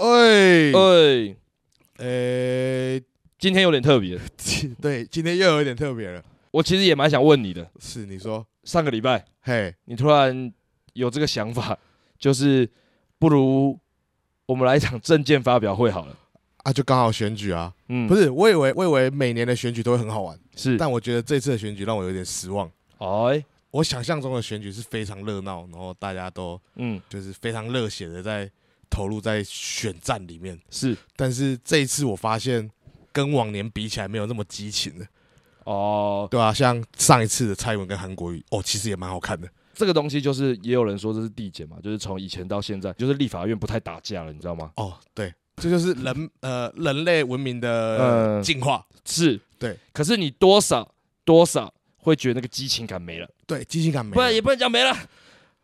哎。哎，呃，今天有点特别，对，今天又有点特别了。我其实也蛮想问你的，是你说，上个礼拜嘿，你突然有这个想法，就是不如我们来一场证件发表会好了。啊，就刚好选举啊，嗯，不是，我以为我以为每年的选举都会很好玩，是，但我觉得这次的选举让我有点失望。哎，我想象中的选举是非常热闹，然后大家都嗯，就是非常热血的在投入在选战里面，是，但是这一次我发现跟往年比起来没有那么激情了，哦，对啊，像上一次的蔡英文跟韩国瑜，哦，其实也蛮好看的。这个东西就是也有人说这是递减嘛，就是从以前到现在，就是立法院不太打架了，你知道吗？哦，对，这就是人呃人类文明的进化，是。对。可是你多少多少会觉得那个激情感没了，对，激情感没了，不然也不能讲没了，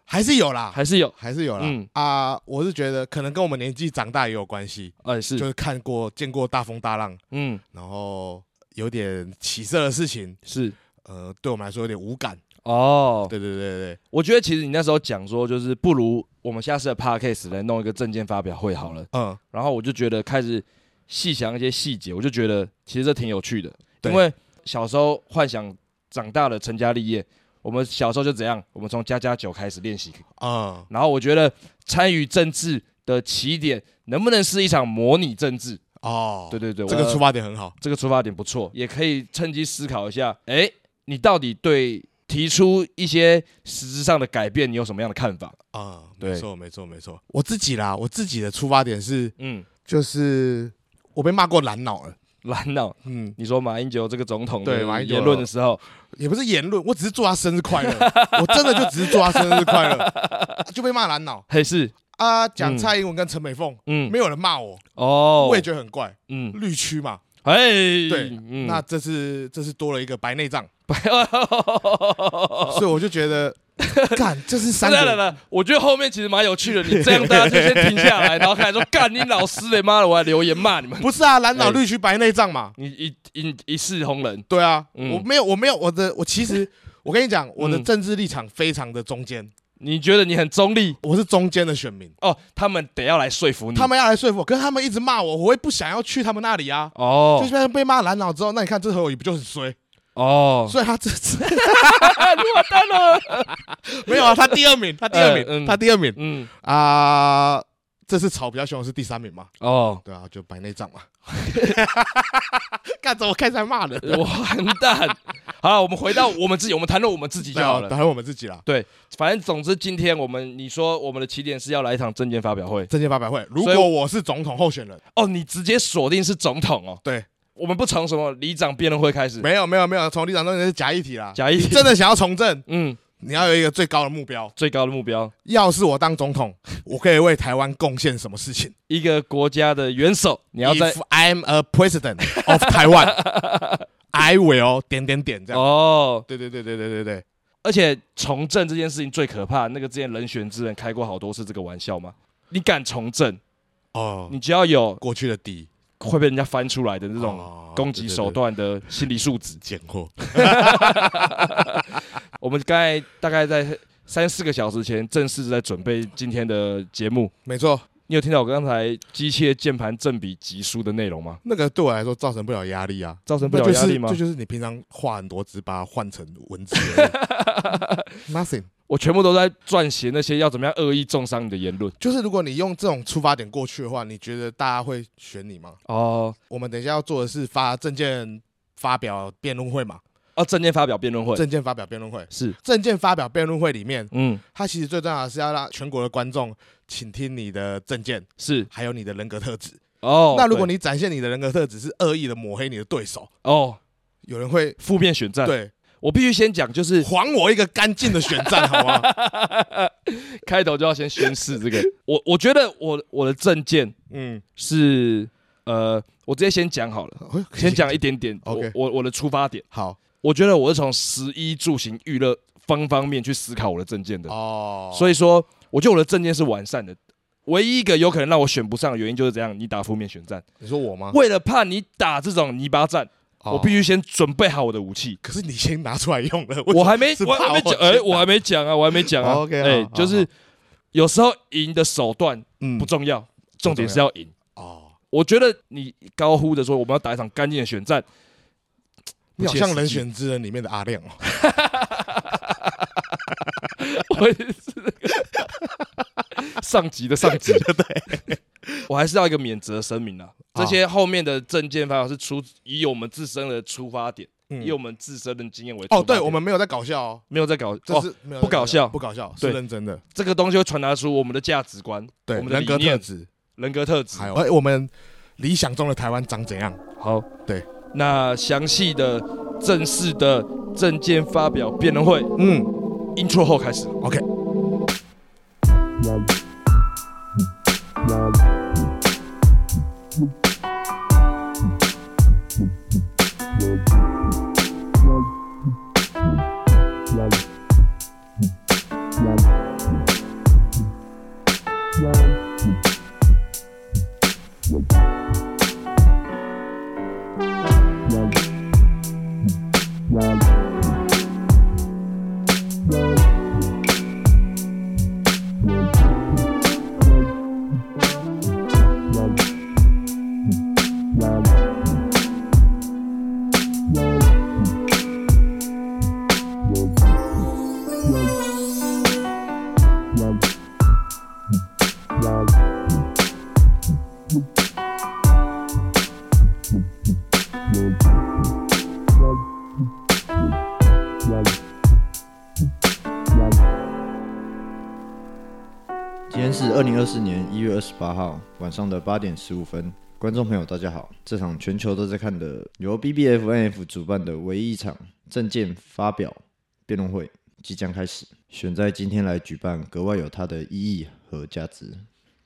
还是有啦，还是有，还是有啦。嗯。啊，我是觉得可能跟我们年纪长大也有关系，嗯是，就是看过见过大风大浪，嗯。然后有点起色的事情，是，呃，对我们来说有点无感。哦，对对对对，我觉得其实你那时候讲说，就是不如我们下次的 podcast 来弄一个证件发表会好了。嗯，然后我就觉得开始细想一些细节，我就觉得其实这挺有趣的。对。因为小时候幻想长大了成家立业，我们小时候就怎样，我们从家家酒开始练习。啊，然后我觉得参与政治的起点能不能是一场模拟政治？哦，对对对，这个出发点很好。这个出发点不错，也可以趁机思考一下，哎，你到底对提出一些实质上的改变，你有什么样的看法？啊、没错，没错，没错。我自己啦，我自己的出发点是，嗯，就是我被骂过蓝脑了。蓝脑，嗯，你说马英九这个总统对马英九。言论的时候，也不是言论，我只是祝他生日快乐，我真的就只是祝他生日快乐，就被骂蓝脑。还是。啊，讲蔡英文跟陈美凤，嗯，没有人骂我，哦，我也觉得很怪，嗯，绿区嘛，哎，对，嗯。那这是这是多了一个白内障，白，所以我就觉得，干，这是三个，来来来，我觉得后面其实蛮有趣的，你 这样大家就先停下来，然后开始说，干你老师嘞，妈的，我还留言骂你们，不是啊，蓝脑哎绿区白内障嘛，你一一一视同仁，对啊，嗯。我没有，我没有，我的，我其实，我跟你讲，我的嗯。政治立场非常的中间，你觉得你很中立？我是中间的选民，哦？他们得要来说服你，他们要来说服我，可是他们一直骂我，我会不想要去他们那里啊。哦。就像被骂蓝脑之后，那你看这何友宜不就很衰？哦，所以他这次 你完蛋了，没有啊，他第二名，他第二名，嗯嗯他第二名嗯，啊。这次吵比较凶的是第三名嘛？哦，对啊，就白内障嘛。干怎么开始在骂人？完蛋！好了，我们回到我们自己，我们谈论我们自己就好了。谈论我们自己啦。反正总之，今天我们你说我们的起点是要来一场政见发表会政见发表会，如果我是总统候选人，哦，你直接锁定是总统哦。对，我们不从什么里长辩论会开始，没有没有没有，从立场中间是假议题啦。假议题真的想要从政，嗯，你要有一个最高的目标。最高的目标，要是我当总统，我可以为台湾贡献什么事情？一个国家的元首，你要在 If I'm a president of Taiwan, I will 点点点这样。哦，对对对对对对对，而且从政这件事情最可怕，那个之前人选之人开过好多次这个玩笑嘛。你敢从政，哦，你只要有过去的底会被人家翻出来的那种哦攻击手段的心理素质。贱货。我们刚才大概在三四个小时前正式在准备今天的节目。没错，你有听到我刚才机械键盘正比级数的内容吗？那个对我来说造成不了压力啊，造成不了压力吗？这就是你平常画很多字，把它换成文字。Nothing，我全部都在撰写那些要怎么样恶意重伤你的言论。就是如果你用这种出发点过去的话，你觉得大家会选你吗？哦我们等一下要做的是发证件发表辩论会嘛？哦，证件发表辩论会证件发表辩论会，是证件发表辩论会里面，嗯它其实最重要的是要让全国的观众倾听你的证件，是还有你的人格特质。哦。那如果你展现你的人格特质是恶意的抹黑你的对手，哦有人会负面选战对我必须先讲，就是还我一个干净的选战，好吗？开头就要先宣誓这个。我我觉得我我的证件，嗯，是呃，我直接先讲好了，先讲一点点。OK，我我的出发点，好，我觉得我是从食衣住行娱乐方方面去思考我的证件的。哦，所以说，我觉得我的证件是完善的。唯一一个有可能让我选不上的原因就是这样，你打负面选战。你说我吗？为了怕你打这种泥巴战。我必须先准备好我的武器，可是你先拿出来用了，我还没，我还没讲，哎，我还没讲啊，我还没讲啊。OK，哎，就是有时候赢的手段不重要，重点是要赢。哦，我觉得你高呼着说我们要打一场干净的选战，你好像人选之人里面的阿亮哦。我也是上级的上级的，对。我还是要一个免责声明啊！这些后面的证件发表是出以我们自身的出发点，以我们自身的经验为。哦，对，我们没有在搞笑哦，没有在搞，这是不搞笑，不搞笑，是认真的。这个东西会传达出我们的价值观，对，我们的人格特质，人格特质，还有哎，我们理想中的台湾长怎样？好，对，那详细的正式的证件发表辩论会，嗯，intro 后开始，OK。Love. 四年一月二十八号晚上的八点十五分，观众朋友大家好，这场全球都在看的由 BBFNF 主办的唯一一场政见发表辩论会即将开始。选在今天来举办，格外有它的意义和价值，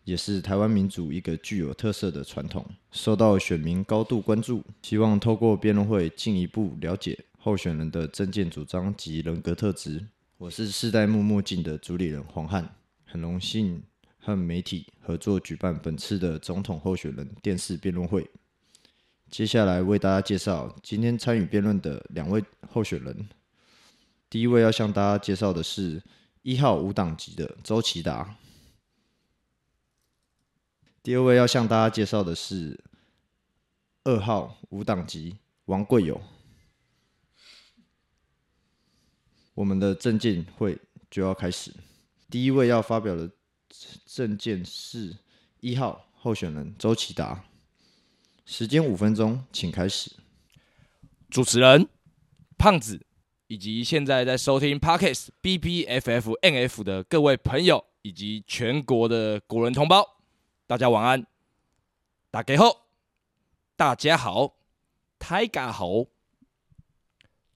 也是台湾民主一个具有特色的传统，受到选民高度关注。希望透过辩论会进一步了解候选人的政见主张及人格特质。我是世代木墨镜的主理人黄汉，很荣幸。和媒体合作举办本次的总统候选人电视辩论会。接下来为大家介绍今天参与辩论的两位候选人。第一位要向大家介绍的是一号无党籍的周其达。第二位要向大家介绍的是二号无党籍王贵友。我们的政见会就要开始。第一位要发表的。政见是一号候选人周启达，时间五分钟，请开始。主持人胖子以及现在在收听 Parkes BBFFNF 的各位朋友以及全国的国人同胞，大家晚安。大家好，大家好，大家好，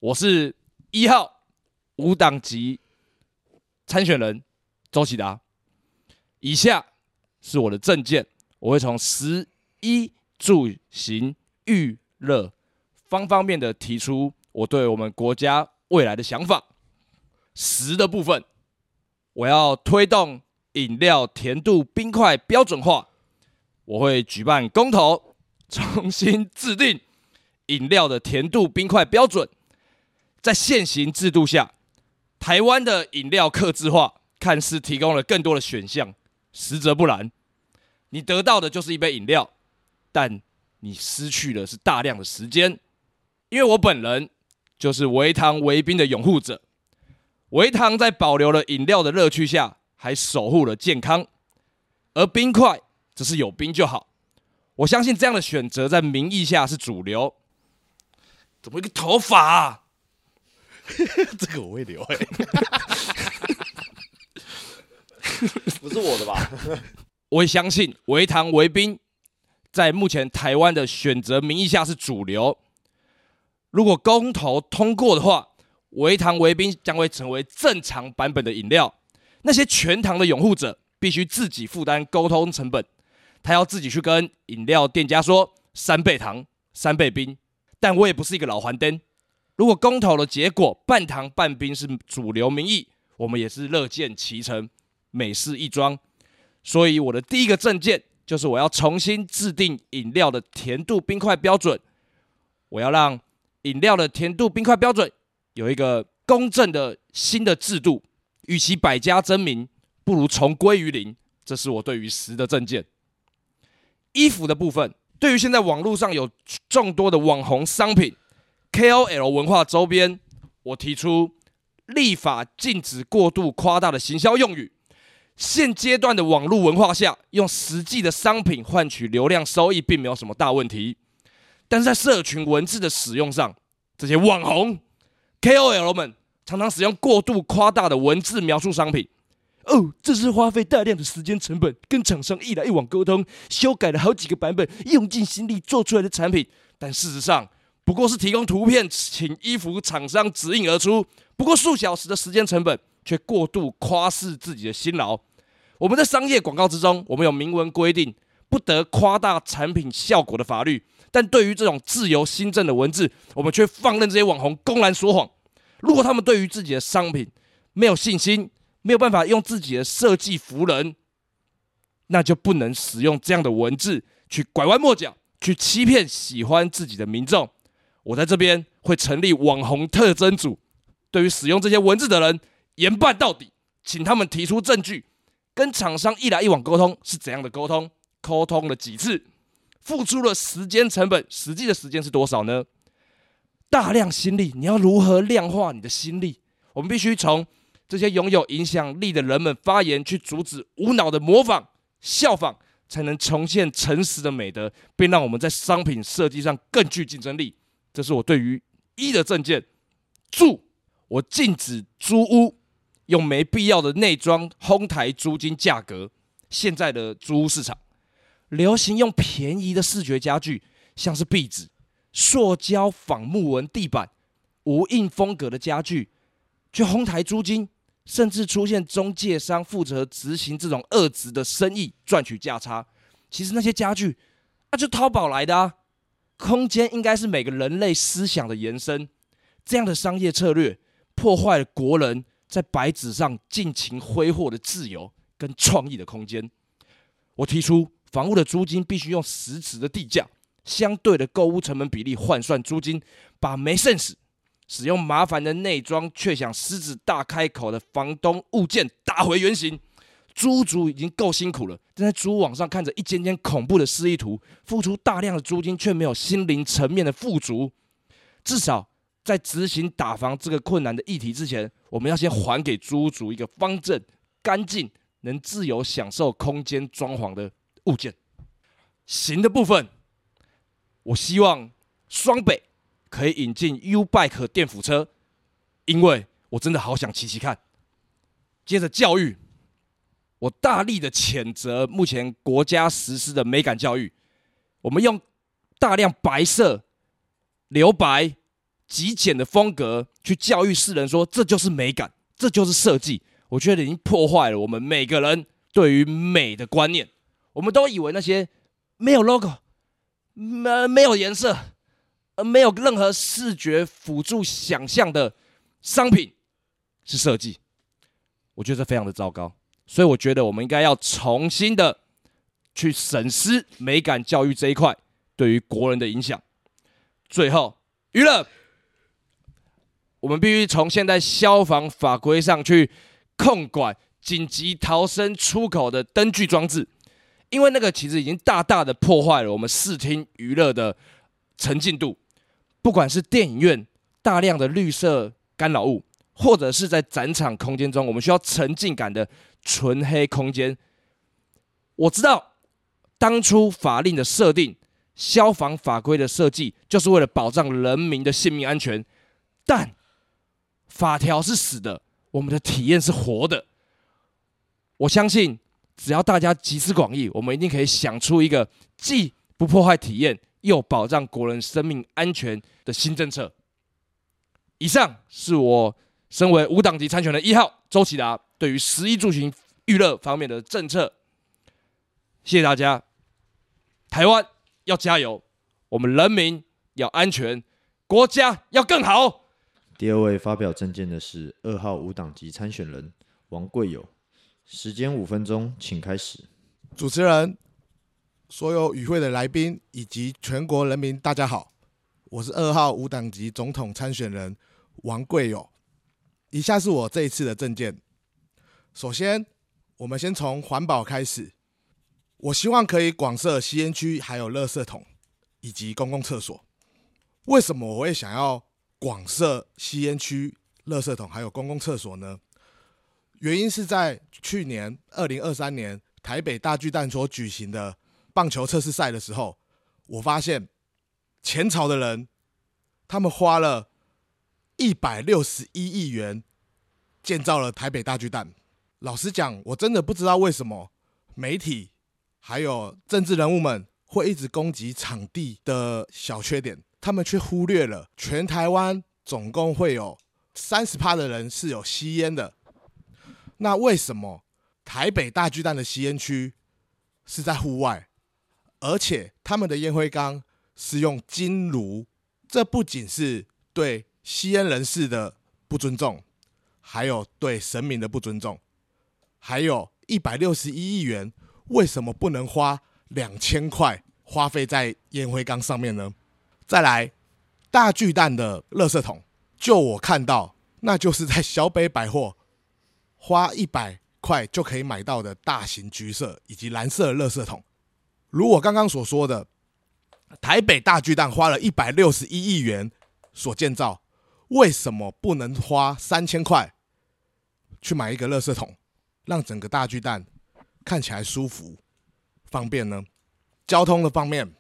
我是一号无党籍参选人周启达。以下是我的政见，我会从食衣住行娱乐方方面的提出我对我们国家未来的想法。食的部分，我要推动饮料甜度冰块标准化，我会举办公投，重新制定饮料的甜度冰块标准。在现行制度下，台湾的饮料客制化看似提供了更多的选项。实则不然，你得到的就是一杯饮料，但你失去的是大量的时间。因为我本人就是维糖维冰的拥护者，维糖在保留了饮料的乐趣下，还守护了健康，而冰块只是有冰就好。我相信这样的选择在民意下是主流。怎么一个头发啊？这个我会留哎。不是我的吧？我也相信微糖微冰在目前台湾的选择民意下是主流。如果公投通过的话，微糖微冰将会成为正常版本的饮料。那些全糖的拥护者必须自己负担沟通成本，他要自己去跟饮料店家说三倍糖、三倍冰。但我也不是一个老顽童，如果公投的结果半糖半冰是主流民意，我们也是乐见其成，美事一桩。所以我的第一个政见就是我要重新制定饮料的甜度冰块标准，我要让饮料的甜度冰块标准有一个公正的新的制度。与其百家争鸣，不如重归于零。这是我对于食的政见。衣服的部分，对于现在网络上有众多的网红商品、KOL 文化周边，我提出立法禁止过度夸大的行销用语。现阶段的网络文化下，用实际的商品换取流量收益，并没有什么大问题。但是在社群文字的使用上，这些网红、KOL 们。常常使用过度夸大的文字描述商品，哦，这是花费大量的时间成本，跟厂商一来一往沟通，修改了好几个版本，用尽心力做出来的产品。但事实上，不过是提供图片，请衣服厂商指引而出，不过数小时的时间成本，却过度夸饰自己的辛劳。我们在商业广告之中，我们有明文规定不得夸大产品效果的法律，但对于这种自由新政的文字，我们却放任这些网红公然说谎。如果他们对于自己的商品没有信心，没有办法用自己的设计服人，那就不能使用这样的文字去拐弯抹角，去欺骗喜欢自己的民众。我在这边会成立网红特侦组，对于使用这些文字的人严办到底，请他们提出证据，跟厂商一来一往沟通是怎样的沟通，沟通了几次，付出了时间成本，实际的时间是多少呢？大量心力，你要如何量化你的心力？我们必须从这些拥有影响力的人们发言，去阻止无脑的模仿、效仿，才能重现诚实的美德，并让我们在商品设计上更具竞争力。这是我对于一的政见。住，我禁止租屋用没必要的内装哄抬租金价格。现在的租屋市场流行用便宜的视觉家具，像是壁纸。塑胶仿木纹地板、无印风格的家具，去哄抬租金，甚至出现中介商负责执行这种恶质的生意，赚取价差。其实那些家具，那就淘宝来的啊！空间应该是每个人类思想的延伸。这样的商业策略，破坏了国人在白纸上尽情挥霍的自由跟创意的空间。我提出，房屋的租金必须用实质的地价。相对的购物成本比例换算租金，把没 sense 使用麻烦的内装却想狮子大开口的房东物件打回原形。租主已经够辛苦了，但在租网上看着一间间恐怖的示意图，付出大量的租金却没有心灵层面的富足。至少在执行打房这个困难的议题之前，我们要先还给租主一个方正、干净、能自由享受空间装潢的物件。行的部分。我希望双北可以引进 U Bike 电辅车，因为我真的好想骑骑看。接着教育，我大力的谴责目前国家实施的美感教育。我们用大量白色、留白、极简的风格去教育世人，说这就是美感，这就是设计。我觉得已经破坏了我们每个人对于美的观念。我们都以为那些没有 logo。没没有颜色，呃，没有任何视觉辅助想象的商品是设计，我觉得这非常的糟糕，所以我觉得我们应该要重新的去审视美感教育这一块对于国人的影响。最后，娱乐，我们必须从现在消防法规上去控管紧急逃生出口的灯具装置。因为那个其实已经大大的破坏了我们视听娱乐的沉浸度，不管是电影院大量的绿色干扰物，或者是在展场空间中我们需要沉浸感的纯黑空间。我知道当初法令的设定、消防法规的设计，就是为了保障人民的性命安全，但法条是死的，我们的体验是活的。我相信。只要大家集思广益，我们一定可以想出一个既不破坏体验又保障国人生命安全的新政策。以上是我身为无党籍参选的一号周启达对于食衣住行娱乐方面的政策。谢谢大家，台湾要加油，我们人民要安全，国家要更好。第二位发表政见的是二号无党籍参选人王贵友，时间五分钟，请开始。主持人、所有与会的来宾以及全国人民，大家好，我是二号无党籍总统参选人王贵友。以下是我这一次的政见。首先，我们先从环保开始。我希望可以广设吸烟区，还有垃圾桶以及公共厕所。为什么我会想要广设吸烟区、垃圾桶还有公共厕所呢？原因是在去年二零二三年台北大巨蛋所举行的棒球测试赛的时候，我发现前朝的人他们花了一百六十一亿元建造了台北大巨蛋。老实讲，我真的不知道为什么媒体。还有政治人物们会一直攻击场地的小缺点，他们却忽略了全台湾总共会有三十趴的人是有吸烟的。那为什么台北大巨蛋的吸烟区是在户外，而且他们的烟灰缸是用金炉？这不仅是对吸烟人士的不尊重，还有对神明的不尊重，还有一百六十一亿元。为什么不能花两千块花费在烟灰缸上面呢？再来，大巨蛋的垃圾桶，就我看到，那就是在小北百货花一百块就可以买到的大型橘色以及蓝色的垃圾桶。如我刚刚所说的，台北大巨蛋花了一百六十一亿元所建造，为什么不能花三千块去买一个垃圾桶，让整个大巨蛋？看起来舒服、方便呢。交通的方面，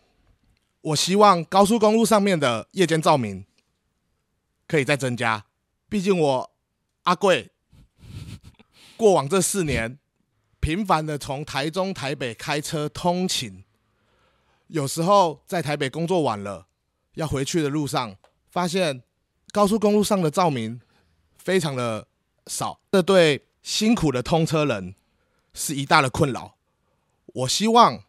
我希望高速公路上面的夜间照明可以再增加。毕竟我阿贵过往这四年频繁的从台中、台北开车通勤，有时候在台北工作晚了，要回去的路上，发现高速公路上的照明非常的少，这对辛苦的通车人。是一大的困扰。我希望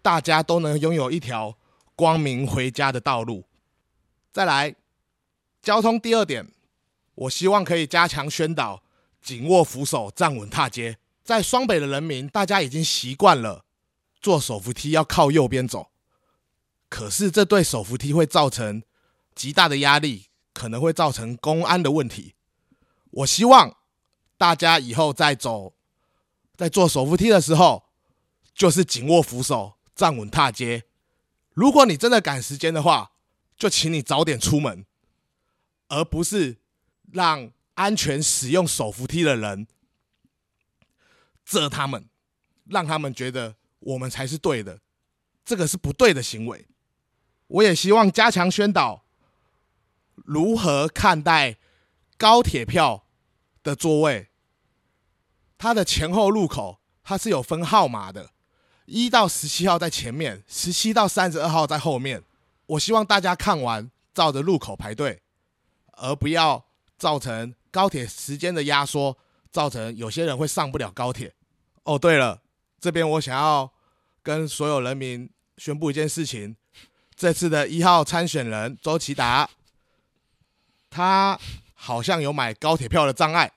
大家都能拥有一条光明回家的道路。再来，交通第二点，我希望可以加强宣导，紧握扶手，站稳踏阶。在双北的人民，大家已经习惯了坐手扶梯要靠右边走，可是这对手扶梯会造成极大的压力，可能会造成公安的问题。我希望大家以后再走。在坐手扶梯的时候，就是紧握扶手，站稳踏阶。如果你真的赶时间的话，就请你早点出门，而不是让安全使用手扶梯的人责他们，让他们觉得我们才是对的，这个是不对的行为。我也希望加强宣导，如何看待高铁票的座位。它的前后路口，它是有分号码的，一到十七号在前面，十七到三十二号在后面。我希望大家看完照着路口排队，而不要造成高铁时间的压缩，造成有些人会上不了高铁。哦，对了，这边我想要跟所有人民宣布一件事情：这次的一号参选人周其达，他好像有买高铁票的障碍。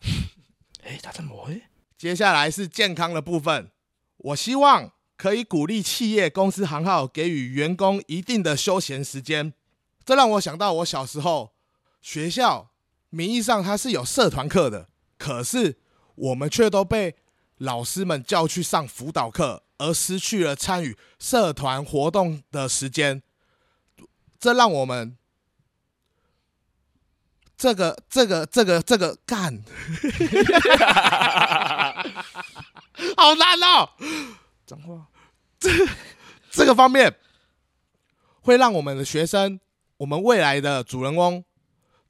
哎，他怎么会？接下来是健康的部分，我希望可以鼓励企业、公司行号给予员工一定的休闲时间。这让我想到我小时候学校名义上它是有社团课的，可是我们却都被老师们叫去上辅导课，而失去了参与社团活动的时间。这让我们。这个这个这个这个干，好难哦！讲话，这这个方面会让我们的学生，我们未来的主人翁，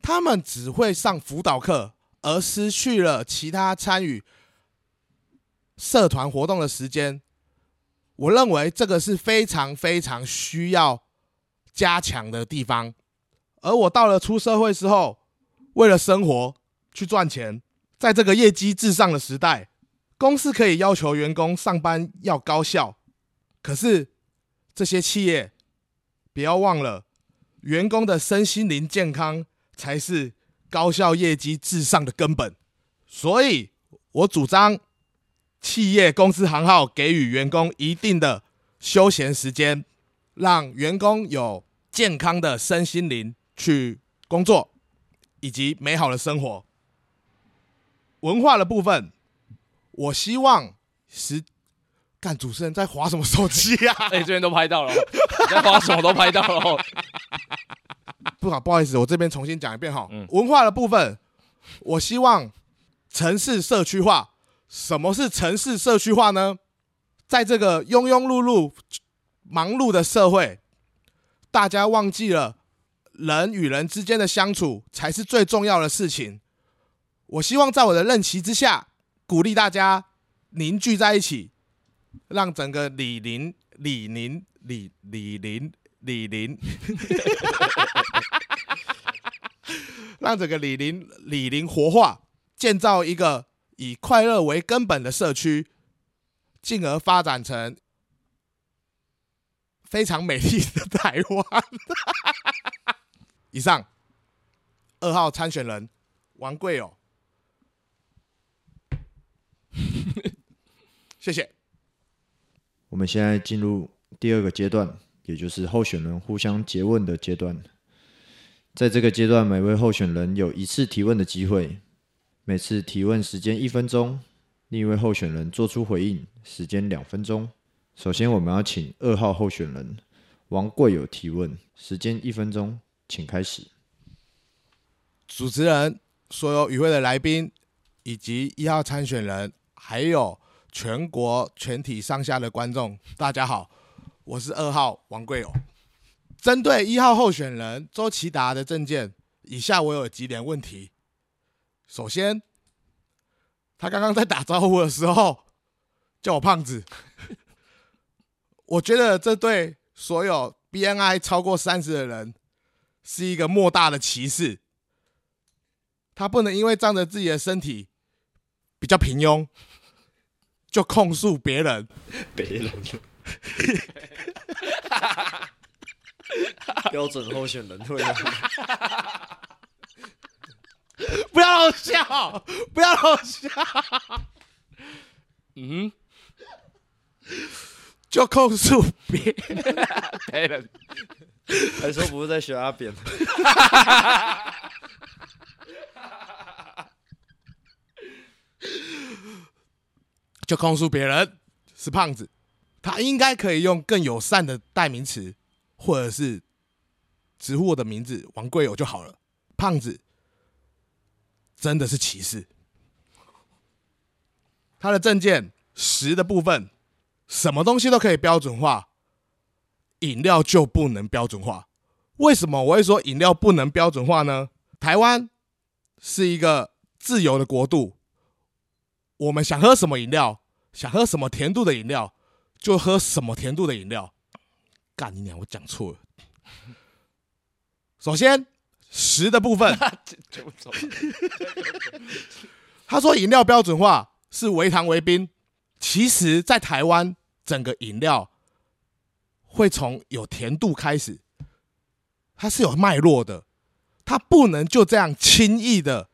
他们只会上辅导课，而失去了其他参与社团活动的时间。我认为这个是非常非常需要加强的地方。而我到了出社会之后。为了生活去赚钱，在这个业绩至上的时代，公司可以要求员工上班要高效，可是这些企业不要忘了，员工的身心灵健康才是高效业绩至上的根本。所以，我主张企业公司行号给予员工一定的休闲时间，让员工有健康的身心灵去工作，以及美好的生活。文化的部分，我希望是干主持人在划什么手机啊？哎、欸，这边都拍到了，你在划什么都拍到了。不好，不好意思，我这边重新讲一遍哈。嗯、文化的部分，我希望城市社区化。什么是城市社区化呢？在这个庸庸碌碌、忙碌的社会，大家忘记了人与人之间的相处才是最重要的事情。我希望在我的任期之下，鼓励大家凝聚在一起，让整个里邻、里邻、里里邻、里邻，让整个里邻、里邻活化，建造一个以快乐为根本的社区，进而发展成非常美丽的台湾。以上，二号参选人王贵友。谢谢。我们现在进入第二个阶段，也就是候选人互相诘问的阶段。在这个阶段，每位候选人有一次提问的机会，每次提问时间一分钟，另一位候选人做出回应，时间两分钟。首先，我们要请二号候选人王贵友提问，时间一分钟，请开始。主持人、所有与会的来宾以及一号参选人。还有全国全体上下的观众，大家好，我是二号王贵友。针对一号候选人周岐达的证件，以下我有几点问题。首先，他刚刚在打招呼的时候叫我胖子，我觉得这对所有 BMI 超过三十的人是一个莫大的歧视。他不能因为仗着自己的身体比较平庸。就控诉别人，别人，标准候选人会，不要让我笑，不要让我笑，嗯，就控诉别人，还说不是在学阿扁。就控诉别人是胖子，他应该可以用更友善的代名词，或者是直呼我的名字王贵友就好了。胖子真的是歧视。他的证件十的部分，什么东西都可以标准化，饮料就不能标准化。为什么我会说饮料不能标准化呢？台湾是一个自由的国度。我们想喝什么饮料，想喝什么甜度的饮料，就喝什么甜度的饮料。干你娘！我讲错了。首先，食的部分，他说饮料标准化是微糖微冰。其实，在台湾，整个饮料会从有甜度开始，它是有脉络的，它不能就这样轻易的。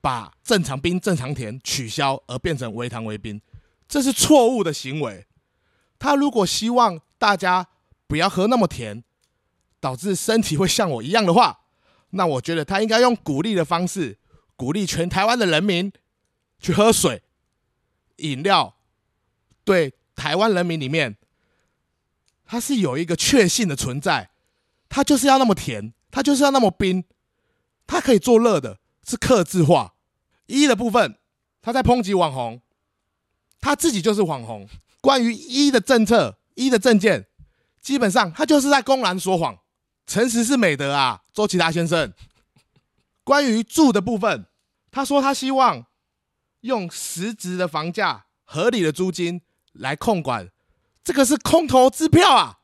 把正常冰、正常甜取消，而变成微糖微冰，这是错误的行为。他如果希望大家不要喝那么甜，导致身体会像我一样的话，那我觉得他应该用鼓励的方式，鼓励全台湾的人民去喝水。饮料对台湾人民里面，它是有一个确信的存在，它就是要那么甜，它就是要那么冰，它可以做热的。是克制化一的部分，他在抨击网红，他自己就是网红。关于一的政策、一的政见，基本上他就是在公然说谎。诚实是美德啊，周其达先生。关于住的部分，他说他希望用实质的房价、合理的租金来控管，这个是空头支票啊，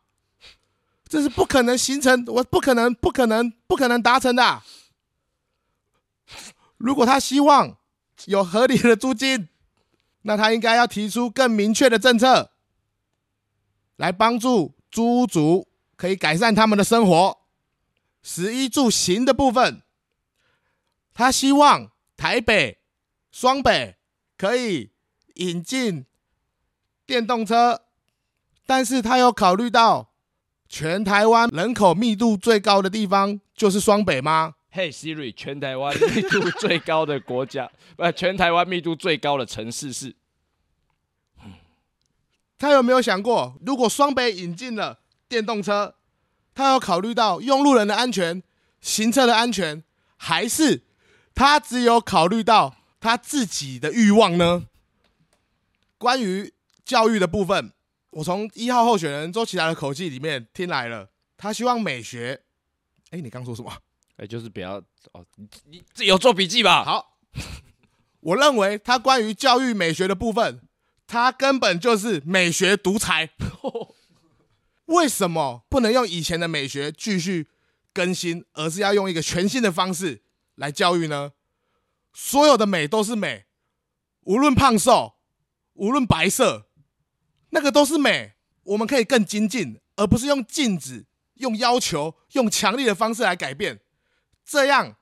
这是不可能形成，我不可能、不可能、不可能达成的。如果他希望有合理的租金，那他应该要提出更明确的政策，来帮助租屋族可以改善他们的生活。食衣住行的部分，他希望台北、双北可以引进电动车，但是他有考虑到全台湾人口密度最高的地方就是双北吗？hey、Siri，全台湾密度最高的国家，不，全台湾密度最高的城市是？他有没有想过，如果双北引进了电动车，他有考虑到用路人的安全、行车的安全，还是他只有考虑到他自己的欲望呢？关于教育的部分，我从一号候选人周岐达的口气里面听来了，他希望美学。哎，你刚说什么？哎、欸，就是不要哦，你你自己有做笔记吧。好，我认为他关于教育美学的部分，他根本就是美学独裁。为什么不能用以前的美学继续更新，而是要用一个全新的方式来教育呢？所有的美都是美，无论胖瘦，无论白色，那个都是美。我们可以更精进，而不是用禁止、用要求、用强力的方式来改变。这样，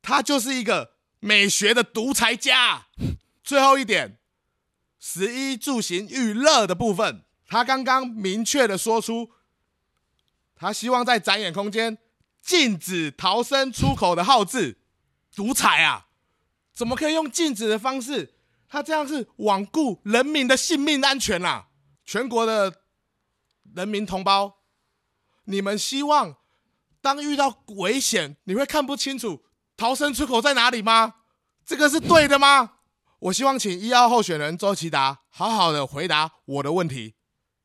他就是一个美学的独裁家。最后一点，食衣住行娱乐的部分，他刚刚明确的说出，他希望在展演空间禁止逃生出口的号志。独裁啊，怎么可以用禁止的方式？他这样是罔顾人民的性命安全啊！全国的人民同胞，你们希望？当遇到危险，你会看不清楚逃生出口在哪里吗？这个是对的吗？我希望请一号候选人周其达好好的回答我的问题，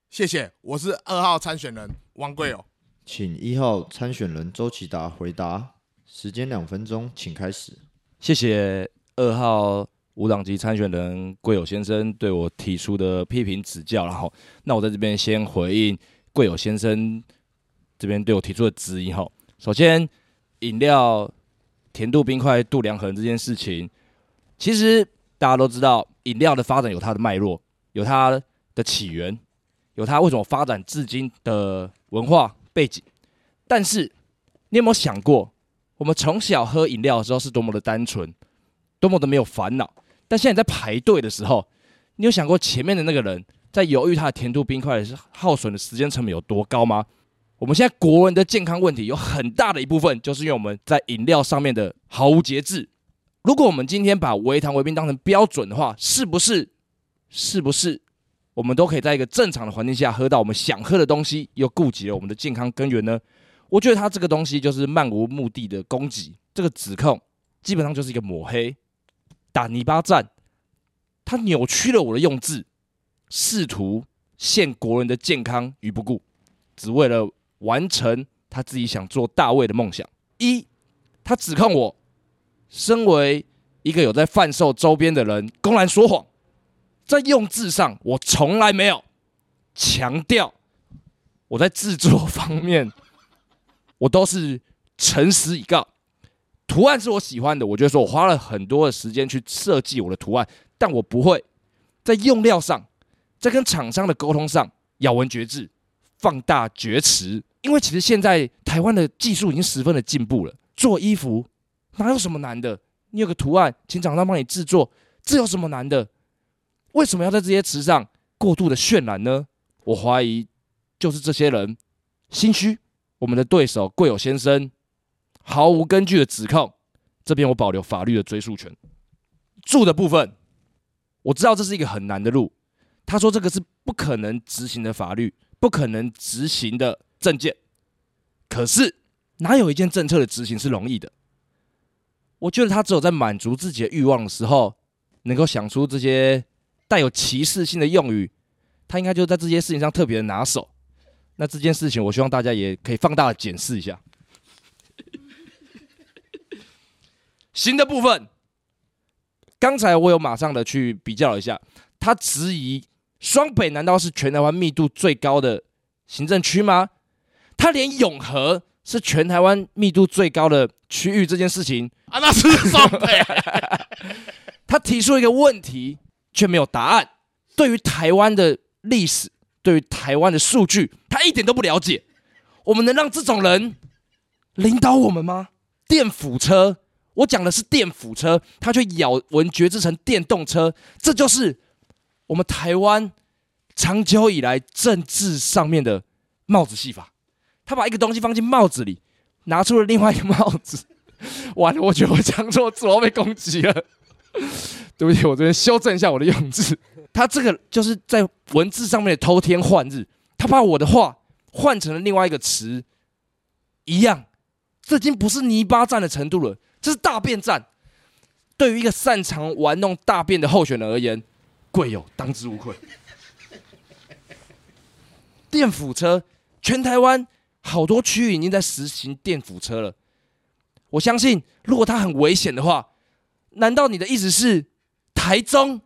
谢谢。我是二号参选人王贵友，请一号参选人周其达回答，时间两分钟，请开始。谢谢二号无党籍参选人贵友先生对我提出的批评指教，然后那我在这边先回应贵友先生。这边对我提出的质疑哈，首先，饮料甜度冰块度量衡这件事情，其实大家都知道，饮料的发展有它的脉络，有它的起源，有它为什么发展至今的文化背景。但是，你有没有想过，我们从小喝饮料的时候是多么的单纯，多么的没有烦恼？但现在在排队的时候，你有想过前面的那个人在犹豫他的甜度冰块是耗损的时间成本有多高吗？我们现在国人的健康问题有很大的一部分，就是因为我们在饮料上面的毫无节制。如果我们今天把微糖微冰当成标准的话，是不是？是不是？我们都可以在一个正常的环境下喝到我们想喝的东西，又顾及了我们的健康根源呢？我觉得他这个东西就是漫无目的的攻击，这个指控基本上就是一个抹黑、打泥巴战。他扭曲了我的用字，试图陷国人的健康于不顾，只为了。完成他自己想做大卫的梦想。一，他指控我身为一个有在贩售周边的人，公然说谎。在用字上，我从来没有强调我在制作方面，我都是诚实以告。图案是我喜欢的，我觉得说我花了很多的时间去设计我的图案，但我不会在用料上，在跟厂商的沟通上咬文嚼字。放大厥词，因为其实现在台湾的技术已经十分的进步了。做衣服哪有什么难的？你有个图案，请厂商帮你制作，这有什么难的？为什么要在这些词上过度的渲染呢？我怀疑就是这些人心虚。我们的对手贵友先生毫无根据的指控，这边我保留法律的追诉权。住的部分，我知道这是一个很难的路。他说这个是不可能执行的法律。不可能执行的政见，可是哪有一件政策的执行是容易的？我觉得他只有在满足自己的欲望的时候，能够想出这些带有歧视性的用语，他应该就在这些事情上特别的拿手。那这件事情，我希望大家也可以放大的检视一下。新的部分，刚才我有马上的去比较了一下，他质疑。双北难道是全台湾密度最高的行政区吗？他连永和是全台湾密度最高的区域，这件事情啊，那是双北。他提出一个问题，却没有答案。对于台湾的历史，对于台湾的数据，他一点都不了解。我们能让这种人领导我们吗？电辅车，我讲的是电辅车，他却咬文嚼字成电动车，这就是我们台湾长久以来政治上面的帽子戏法。他把一个东西放进帽子里，拿出了另外一个帽子。完了，我觉得我讲错字，我被攻击了。对不起，我这边修正一下我的用字。他这个就是在文字上面的偷天换日，他把我的话换成了另外一个词，一样。这已经不是泥巴战的程度了，这是大便战。对于一个擅长玩弄大便的候选人而言，贵友当之无愧。电辅车，全台湾。好多区域已经在实行电辅车了。我相信，如果它很危险的话，难道你的意思是台中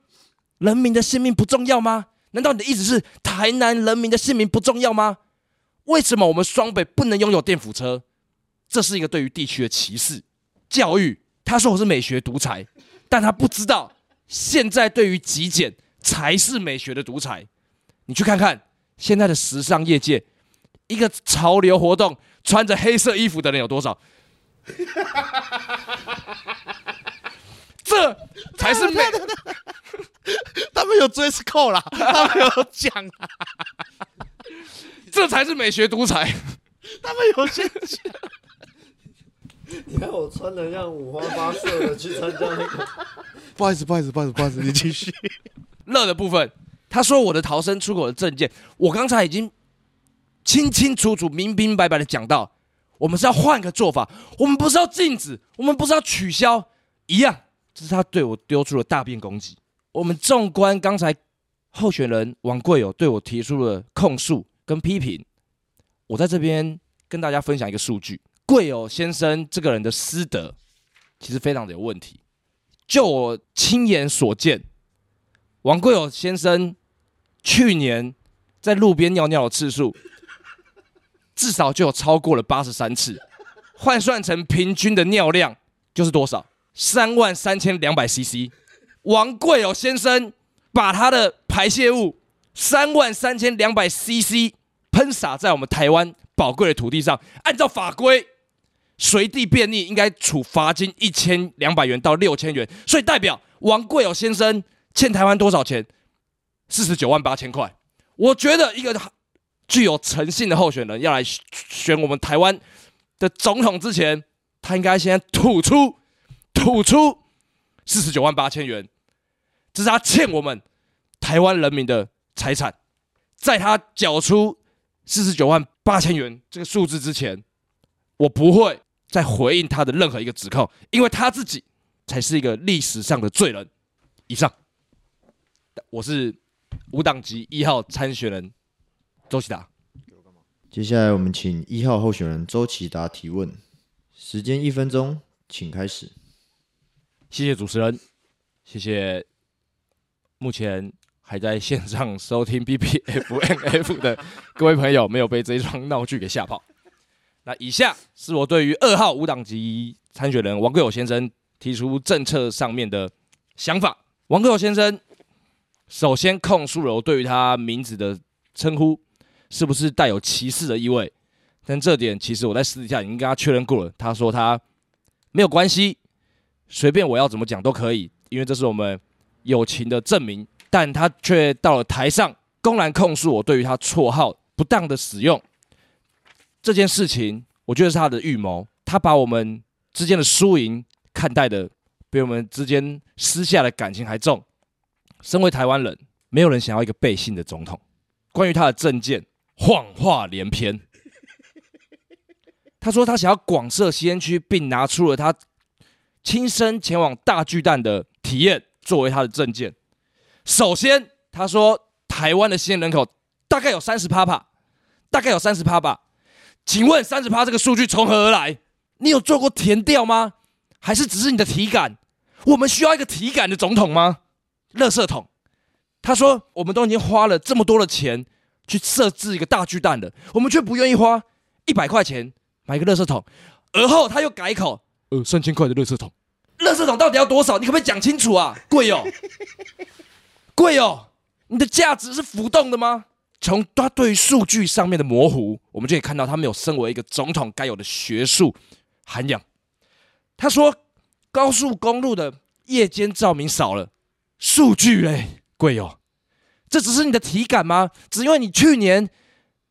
人民的性命不重要吗？难道你的意思是台南人民的性命不重要吗？为什么我们双北不能拥有电辅车？这是一个对于地区的歧视。教育，他说我是美学独裁，但他不知道现在对于极简才是美学的独裁。你去看看现在的时尚业界。一个潮流活动，穿着黑色衣服的人有多少？这才是美。他们有 dress code 啦，他们有讲啦。这才是美学独裁。他们有先讲。你看我穿的像五花八色的去参加那个。不好意思，不好意思，不好意思，不好意思，你继续。乐的部分，他说我的逃生出口的证件，我刚才已经。清清楚楚、明明白白的讲到，我们是要换个做法，我们不是要禁止，我们不是要取消，一样，这是他对我丢出了大便攻击。我们纵观刚才候选人王贵友对我提出了控诉跟批评，我在这边跟大家分享一个数据：贵友先生这个人的私德其实非常的有问题。就我亲眼所见，王贵友先生去年在路边尿尿的次数。至少就有超过了八十三次，换算成平均的尿量就是多少？三万三千两百 CC。王贵友先生把他的排泄物三万三千两百 CC 喷洒在我们台湾宝贵的土地上，按照法规，随地便溺应该处罚金一千两百元到六千元。所以代表王贵友先生欠台湾多少钱？四十九万八千块。我觉得一个。具有诚信的候选人要来选我们台湾的总统之前，他应该先吐出吐出四十九万八千元，这是他欠我们台湾人民的财产。在他缴出四十九万八千元这个数字之前，我不会再回应他的任何一个指控，因为他自己才是一个历史上的罪人。以上，我是无党籍一号参选人。周启达，接下来我们请一号候选人周启达提问，时间一分钟，请开始。谢谢主持人，谢谢目前还在线上收听 BBFNF 的各位朋友，没有被这一桩闹剧给吓跑。那以下是我对于二号无党籍参选人王贵友先生提出政策上面的想法。王贵友先生首先控诉了我对于他名字的称呼。是不是带有歧视的意味？但这点其实我在私底下已经跟他确认过了。他说他没有关系，随便我要怎么讲都可以，因为这是我们友情的证明。但他却到了台上，公然控诉我对于他绰号不当的使用这件事情，我觉得是他的预谋。他把我们之间的输赢看待的比我们之间私下的感情还重。身为台湾人，没有人想要一个背信的总统。关于他的政见。谎话连篇。他说他想要广设吸烟区，并拿出了他亲身前往大巨蛋的体验作为他的证件。首先，他说台湾的吸烟人口大概有三十趴吧，大概有三十趴吧。请问三十趴这个数据从何而来？你有做过填调吗？还是只是你的体感？我们需要一个体感的总统吗？垃圾桶。他说我们都已经花了这么多的钱。去设置一个大巨蛋的，我们却不愿意花一百块钱买一个垃圾桶，而后他又改口，呃，三千块的垃圾桶，垃圾桶到底要多少？你可不可以讲清楚啊？贵哦，贵哦，你的价值是浮动的吗？从他对于数据上面的模糊，我们就可以看到他没有身为一个总统该有的学术涵养。他说高速公路的夜间照明少了，数据嘞，贵哦，这只是你的体感吗？只因为你去年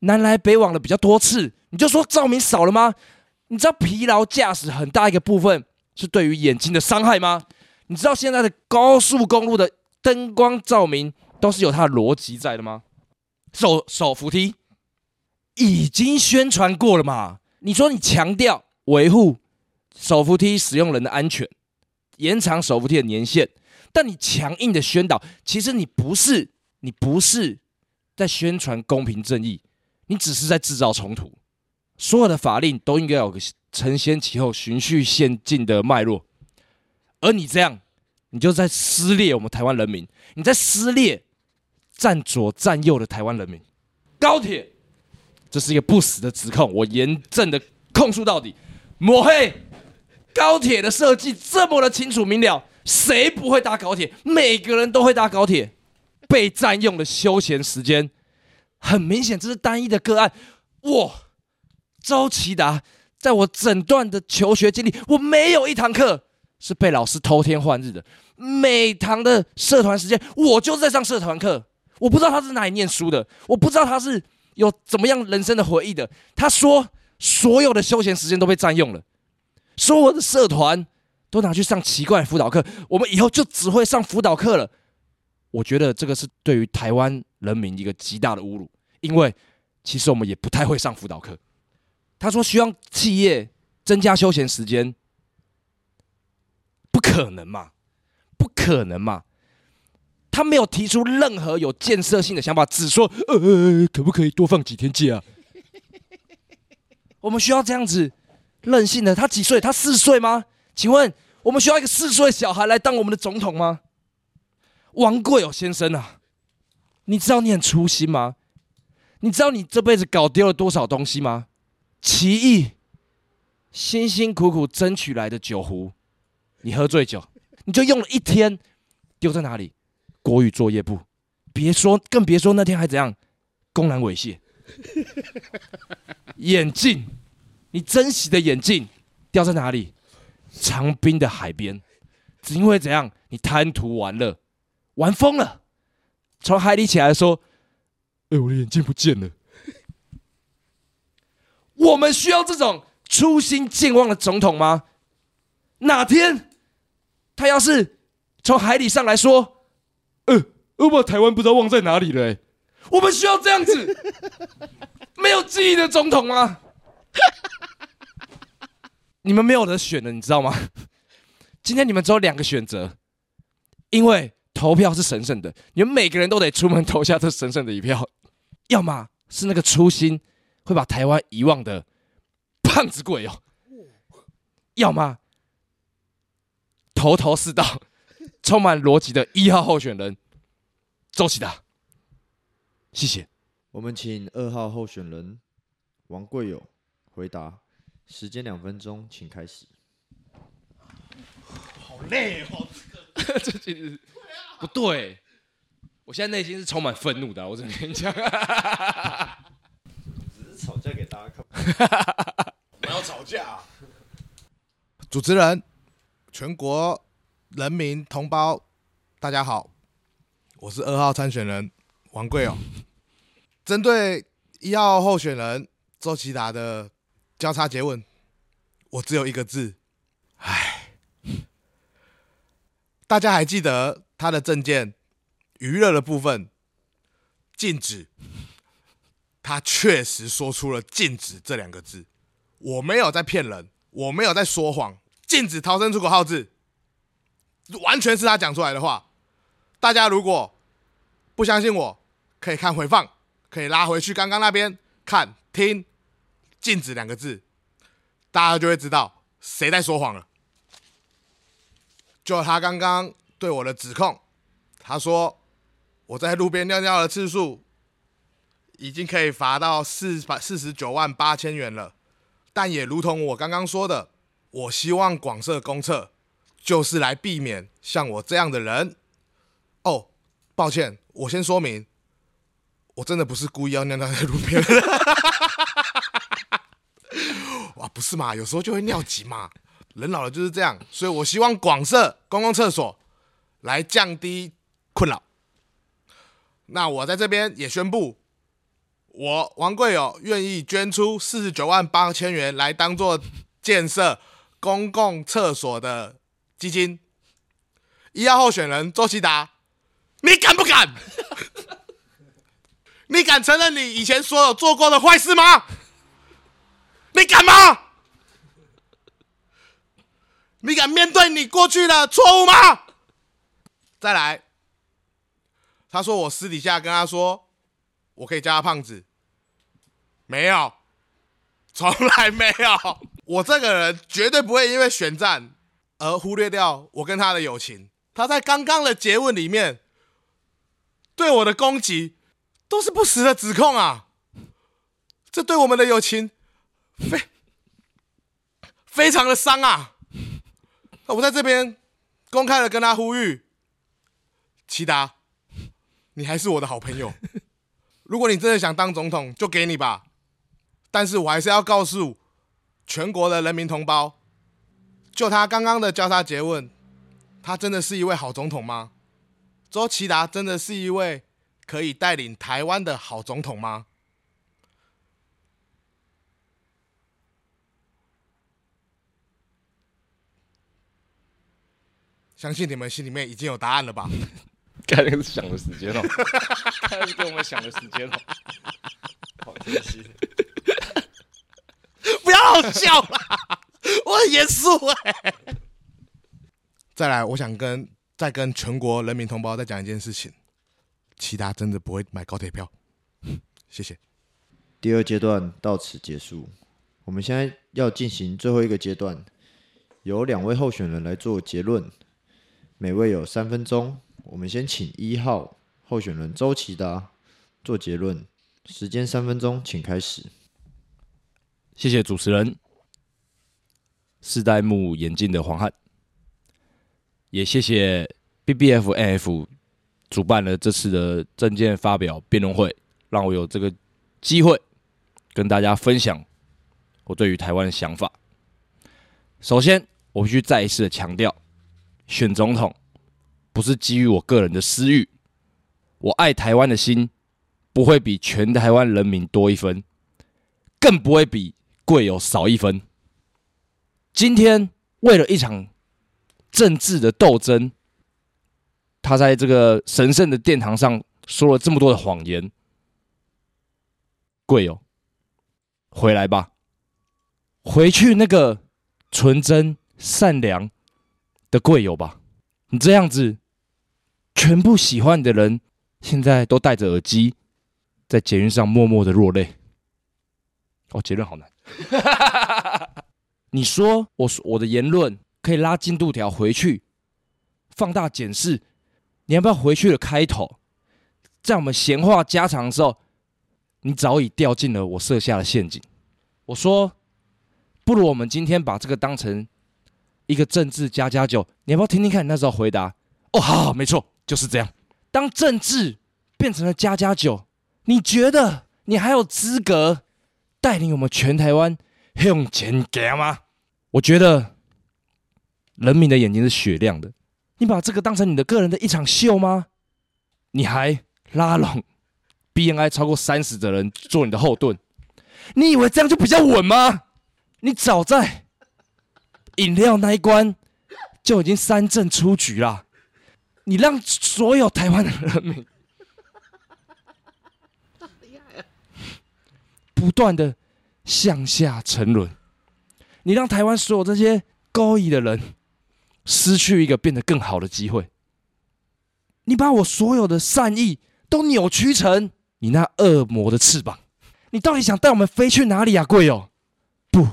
南来北往的比较多次，你就说照明少了吗？你知道疲劳驾驶很大一个部分是对于眼睛的伤害吗？你知道现在的高速公路的灯光照明都是有它的逻辑在的吗？手手扶梯已经宣传过了嘛？你说你强调维护手扶梯使用人的安全，延长手扶梯的年限，但你强硬的宣导，其实你不是你不是在宣传公平正义，你只是在制造冲突。所有的法令都应该有个承先启后、循序渐进的脉络，而你这样，你就在撕裂我们台湾人民，你在撕裂。站左站右的台湾人民，高铁，这是一个不死的指控，我严正的控诉到底，抹黑高铁的设计这么的清楚明了，谁不会搭高铁？每个人都会搭高铁，被占用的休闲时间，很明显这是单一的个案。我周其达，在我整段的求学经历，我没有一堂课是被老师偷天换日的，每堂的社团时间，我就在上社团课。我不知道他是哪里念书的，我不知道他是有怎么样人生的回忆的。他说，所有的休闲时间都被占用了，所有的社团都拿去上奇怪辅导课，我们以后就只会上辅导课了。我觉得这个是对于台湾人民一个极大的侮辱，因为其实我们也不太会上辅导课。他说，希望企业增加休闲时间，不可能嘛？不可能嘛？他没有提出任何有建设性的想法，只说呃，可不可以多放几天假？我们需要这样子任性的？他几岁？他四岁吗？请问我们需要一个四岁小孩来当我们的总统吗？王贵友先生啊，你知道你很粗心吗？你知道你这辈子搞丢了多少东西吗？奇异，辛辛苦苦争取来的酒壶，你喝醉酒，你就用了一天，丢在哪里？国语作业簿，别说，更别说那天还怎样公然猥亵。眼镜，你珍惜的眼镜掉在哪里？长滨的海边，只因为怎样？你贪图玩乐，玩疯了，从海里起来说：“哎，我的眼镜不见了。”我们需要这种初心健忘的总统吗？哪天他要是从海里上来说？呃，我把台湾不知道忘在哪里了、欸。我们需要这样子 没有记忆的总统吗？你们没有得选了，你知道吗？今天你们只有两个选择，因为投票是神圣的，你们每个人都得出门投下这神圣的一票。要么是那个初心会把台湾遗忘的胖子鬼哦，要么头头是道。充满逻辑的一号候选人周启达，谢谢。我们请二号候选人王贵友回答，时间两分钟，请开始。好累哦，这个这其实不对，我现在内心是充满愤怒的，我只能跟你讲，只是吵架给大家看，不要吵架。主持人，全国。人民同胞，大家好，我是二号参选人王贵友。针对一号候选人周其达的交叉詰问，我只有一个字：唉。大家还记得他的政见娱乐的部分禁止，他确实说出了“禁止”这两个字。我没有在骗人，我没有在说谎。禁止逃生出口号字。完全是他讲出来的话。大家如果不相信我，可以看回放，可以拉回去刚刚那边看听“禁止”两个字，大家就会知道谁在说谎了。就他刚刚对我的指控，他说我在路边尿尿的次数已经可以罚到四百四十九万八千元了，但也如同我刚刚说的，我希望广设公厕，就是来避免像我这样的人。哦，抱歉，我先说明，我真的不是故意要尿尿在路边。哇，不是嘛？有时候就会尿急嘛，人老了就是这样。所以我希望广设公共厕所，来降低困扰。那我在这边也宣布。我王贵友愿意捐出四十九万八千元来当做建设公共厕所的基金。一号候选人周其达，你敢不敢？你敢承认你以前所有做过的坏事吗？你敢吗？你敢面对你过去的错误吗？再来，他说我私底下跟他说。我可以叫他胖子，没有，从来没有。我这个人绝对不会因为选战而忽略掉我跟他的友情。他在刚刚的诘问里面对我的攻击，都是不实的指控啊！这对我们的友情非非常的伤啊！我在这边公开的跟他呼吁，齐达，你还是我的好朋友。如果你真的想当总统，就给你吧。但是我还是要告诉全国的人民同胞，就他刚刚的交叉詰问，他真的是一位好总统吗？周其达真的是一位可以带领台湾的好总统吗？相信你们心里面已经有答案了吧？看那个是想的时间哦，看那是跟我们想的时间哦。好开心，不要好笑啦，我很严肃哎。再来，我想跟再跟全国人民同胞再讲一件事情，其他真的不会买高铁票。谢谢。第二阶段到此结束，我们现在要进行最后一个阶段，由两位候选人来做结论，每位有三分钟。我们先请一号候选人周琦达做结论，时间三分钟，请开始。谢谢主持人，四代目眼镜的黄汉，也谢谢 BBFNF 主办了这次的证件发表辩论会，让我有这个机会跟大家分享我对于台湾的想法。首先，我必须再一次的强调，选总统。不是基于我个人的私欲，我爱台湾的心不会比全台湾人民多一分，更不会比贵友少一分。今天为了一场政治的斗争，他在这个神圣的殿堂上说了这么多的谎言。贵友，回来吧，回去那个纯真善良的贵友吧。你这样子，全部喜欢你的人现在都戴着耳机，在捷运上默默的落泪。哦，结论好难。你说我我的言论可以拉进度条回去，放大检视，你要不要回去的开头？在我们闲话家常的时候，你早已掉进了我设下的陷阱。我说，不如我们今天把这个当成。一个政治加加酒，你要不要听听看？你那时候回答哦，好，好，没错，就是这样。当政治变成了加加酒，你觉得你还有资格带领我们全台湾向前走吗？我觉得人民的眼睛是雪亮的，你把这个当成你的个人的一场秀吗？你还拉拢 BNI 超过三十的人做你的后盾，你以为这样就比较稳吗？你早在。饮料那一关就已经三振出局了，你让所有台湾的人民不断的向下沉沦，你让台湾所有这些高义的人失去一个变得更好的机会，你把我所有的善意都扭曲成你那恶魔的翅膀，你到底想带我们飞去哪里啊，贵友？不。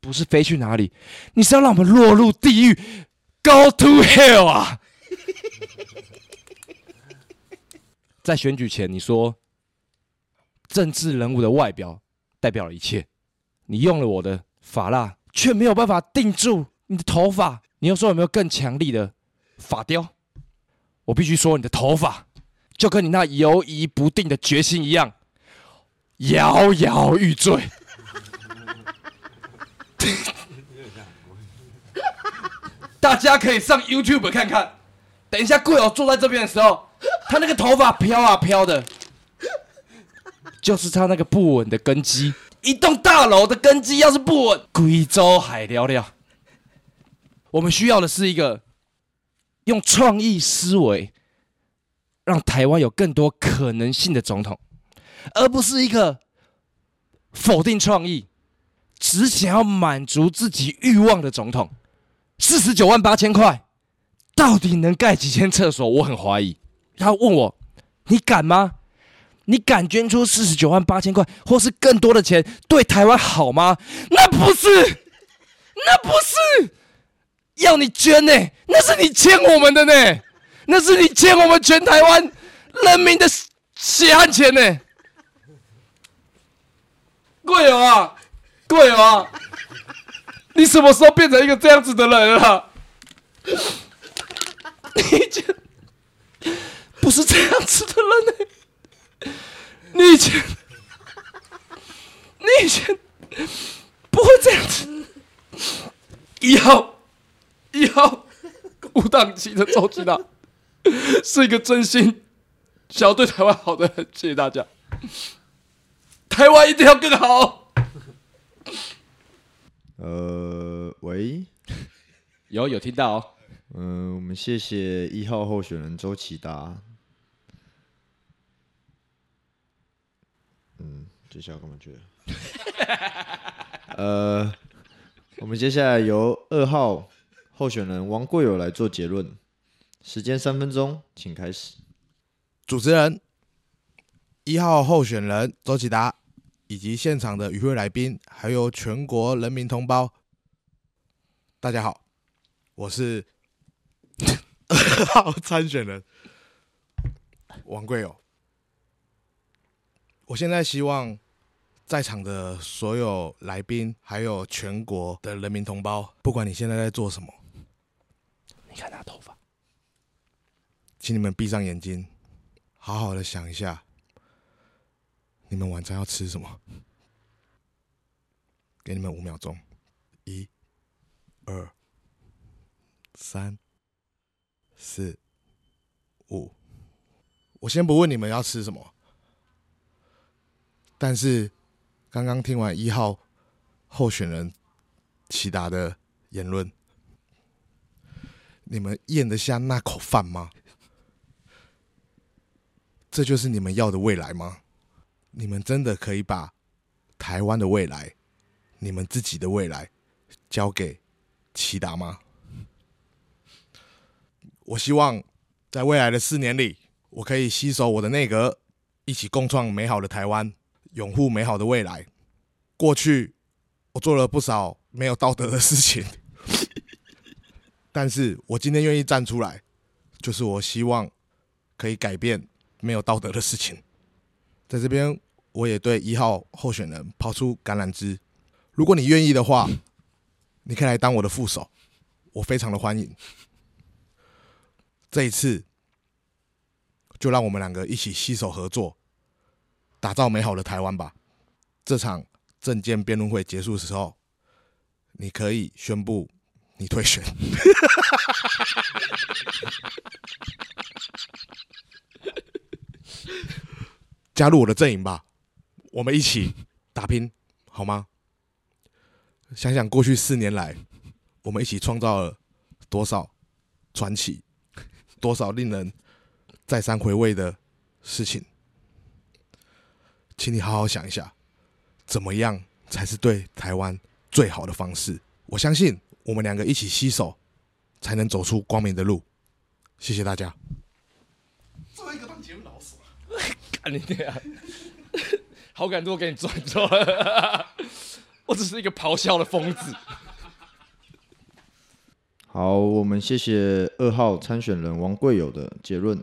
不是飞去哪里？你是要让我们落入地狱，Go to hell 啊！在选举前，你说政治人物的外表代表了一切，你用了我的发蜡，却没有办法定住你的头发。你又说有没有更强力的发雕？我必须说，你的头发就跟你那犹疑不定的决心一样，摇摇欲坠。大家可以上 YouTube 看看。等一下，贵友坐在这边的时候，他那个头发飘啊飘的，就是他那个不稳的根基。一栋大楼的根基要是不稳，贵州海聊聊。我们需要的是一个用创意思维，让台湾有更多可能性的总统，而不是一个否定创意，只想要满足自己欲望的总统。四十九万八千块，到底能盖几间厕所？我很怀疑。他问我：“你敢吗？你敢捐出四十九万八千块，或是更多的钱，对台湾好吗？”那不是，那不是要你捐呢、那是你欠我们的呢、那是你欠我们全台湾人民的血汗钱呢、贵友啊，贵友啊！你什么时候变成一个这样子的人了？你以前不是这样子的人呢、你以前，你以前不会这样子。一号，一号，无党籍的周吉娜是一个真心想要对台湾好的人。谢谢大家，台湾一定要更好。呃，喂，有有听到、哦？嗯、我们谢谢一号候选人周启达。嗯，接下来干嘛去了？呃，我们接下来由二号候选人王贵友来做结论，时间三分钟，请开始。主持人，一号候选人周启达。以及现场的与会来宾，还有全国人民同胞，大家好，我是 二号参选人王贵友。我现在希望在场的所有来宾，还有全国的人民同胞，不管你现在在做什么，你看他头发，请你们闭上眼睛，好好的想一下。你们晚餐要吃什么？给你们五秒钟，一、二、三、四、五。我先不问你们要吃什么，但是刚刚听完一号候选人启达的言论，你们咽得下那口饭吗？这就是你们要的未来吗？你们真的可以把台湾的未来、你们自己的未来交给齐达吗？我希望在未来的四年里，我可以携手我的内阁，一起共创美好的台湾，拥护美好的未来。过去我做了不少没有道德的事情，但是我今天愿意站出来，就是我希望可以改变没有道德的事情。在这边，我也对一号候选人抛出橄榄枝。如果你愿意的话，你可以来当我的副手，我非常的欢迎。这一次，就让我们两个一起携手合作，打造美好的台湾吧。这场政见辩论会结束的时候，你可以宣布你退选。加入我的阵营吧，我们一起打拼，好吗？想想过去四年来，我们一起创造了多少传奇，多少令人再三回味的事情，请你好好想一下，怎么样才是对台湾最好的方式？我相信我们两个一起携手，才能走出光明的路。谢谢大家。做一个当节目老师。你这样，好感度给你赚赚了。我只是一个咆哮的疯子。好，我们谢谢二号参选人王贵友的结论。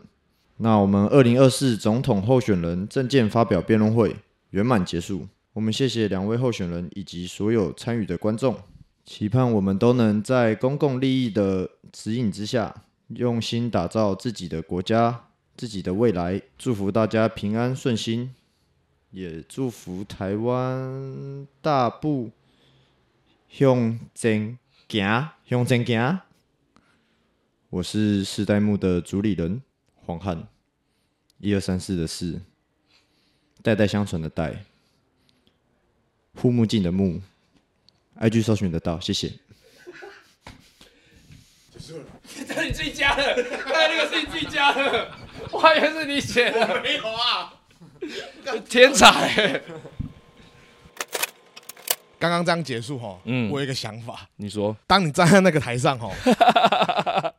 那我们二零二四总统候选人政见发表辩论会圆满结束。我们谢谢两位候选人以及所有参与的观众，期盼我们都能在公共利益的指引之下，用心打造自己的国家、自己的未来。祝福大家平安顺心，也祝福台湾大步向前行，向前行。我是世代木的主理人黄汉，一二三四的四，代代相传的代。护目镜的目，IG 搜寻得到，谢谢。结束了，这 你自己加的，刚才那个是你自己加的，我还以为是你写的。我没有啊，天才。刚刚这样结束哈，嗯，我有一个想法，你说，当你站在那个台上哈，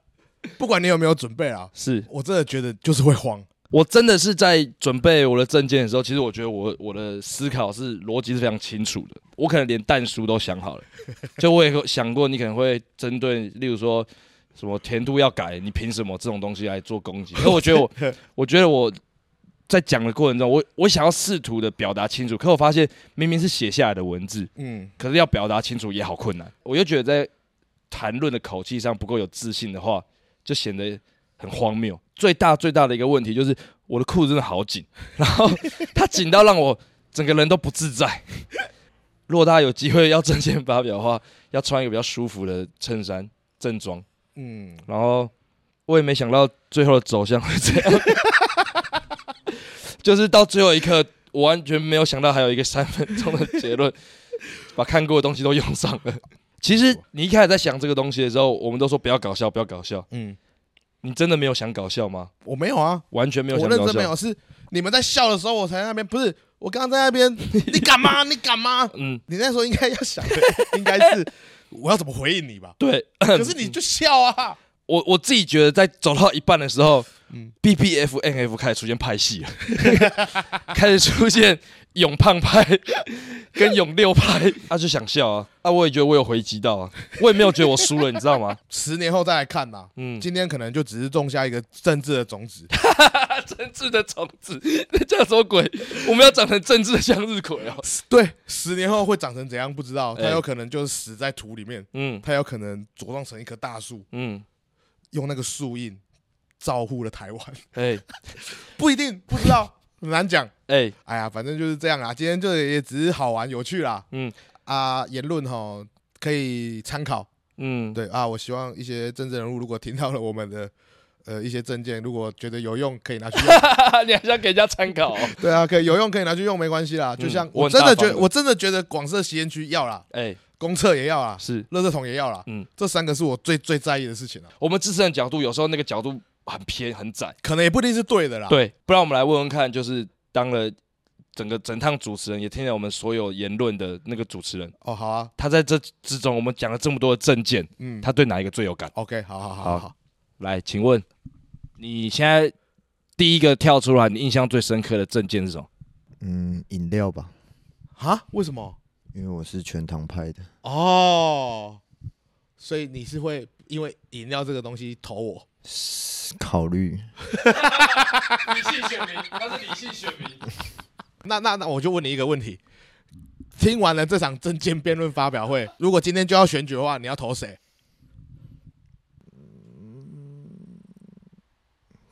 不管你有没有准备啊，是我真的觉得就是会慌。我真的是在准备我的证件的时候，其实我觉得我我的思考是逻辑是非常清楚的。我可能连弹书都想好了，就我也想过，你可能会针对，例如说什么甜度要改，你凭什么这种东西来做攻击？可我觉得我，我觉得我在讲的过程中，我我想要试图的表达清楚，可我发现明明是写下来的文字，嗯，可是要表达清楚也好困难。我又觉得在谈论的口气上不够有自信的话，就显得很荒谬。最大最大的一个问题就是我的裤子真的好紧，然后它紧到让我整个人都不自在。如果大家有机会要政见发表的话，要穿一个比较舒服的衬衫正装。嗯，然后我也没想到最后的走向会这样，就是到最后一刻，我完全没有想到还有一个三分钟的结论，把看过的东西都用上了。其实你一开始在想这个东西的时候，我们都说不要搞笑，不要搞笑。嗯。你真的没有想搞笑吗？我没有啊，完全没有想搞笑。我认真没有，是你们在笑的时候，我才在那边。不是，我刚刚在那边，你敢吗？你敢吗？嗯，你那时候应该要想的，应该是我要怎么回应你吧？对，可是你就笑啊。我我自己觉得，在走到一半的时候，嗯，B B F N F 开始出现派系了，开始出现永胖派跟永六派，他就想笑啊，啊，我也觉得我有回击到啊，我也没有觉得我输了，你知道吗？十年后再来看呐，嗯，今天可能就只是种下一个政治的种子，政治的种子，那叫什么鬼？我们要长成政治的向日葵哦。对，十年后会长成怎样不知道，它有可能就是死在土里面，嗯，它有可能茁壮成一棵大树，嗯。用那个树印照护了台湾，哎，不一定，不知道，很难讲，哎，哎呀，反正就是这样啊。今天就也只是好玩有趣啦，嗯啊，言论哈可以参考，嗯，对啊，我希望一些政治人物如果听到了我们的呃一些政见，如果觉得有用，可以拿去用。你还想给人家参考？对啊，可以有用可以拿去用，没关系啦。就像我真的觉得，我真的觉得广设吸烟区要啦，哎。公厕也要啦，是，垃圾桶也要啦。嗯，这三个是我最最在意的事情了。我们自身的角度，有时候那个角度很偏很窄，可能也不一定是对的啦。对，不然我们来问问看，就是当了整个整趟主持人，也听了我们所有言论的那个主持人。哦，好啊。他在这之中，我们讲了这么多的证件，嗯，他对哪一个最有感？OK，好好好好好。来，请问你现在第一个跳出来，你印象最深刻的证件是什么？嗯，饮料吧。啊？为什么？因为我是全糖派的哦，所以你是会因为饮料这个东西投我？考虑。理性选民，他是理性选民。那那那我就问你一个问题：听完了这场政见辩论发表会，如果今天就要选举的话，你要投谁？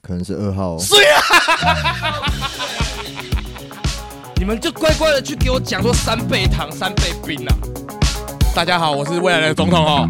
可能是二号。是啊。你们就乖乖的去给我讲说三倍糖三倍冰啊！大家好，我是未来的总统哦。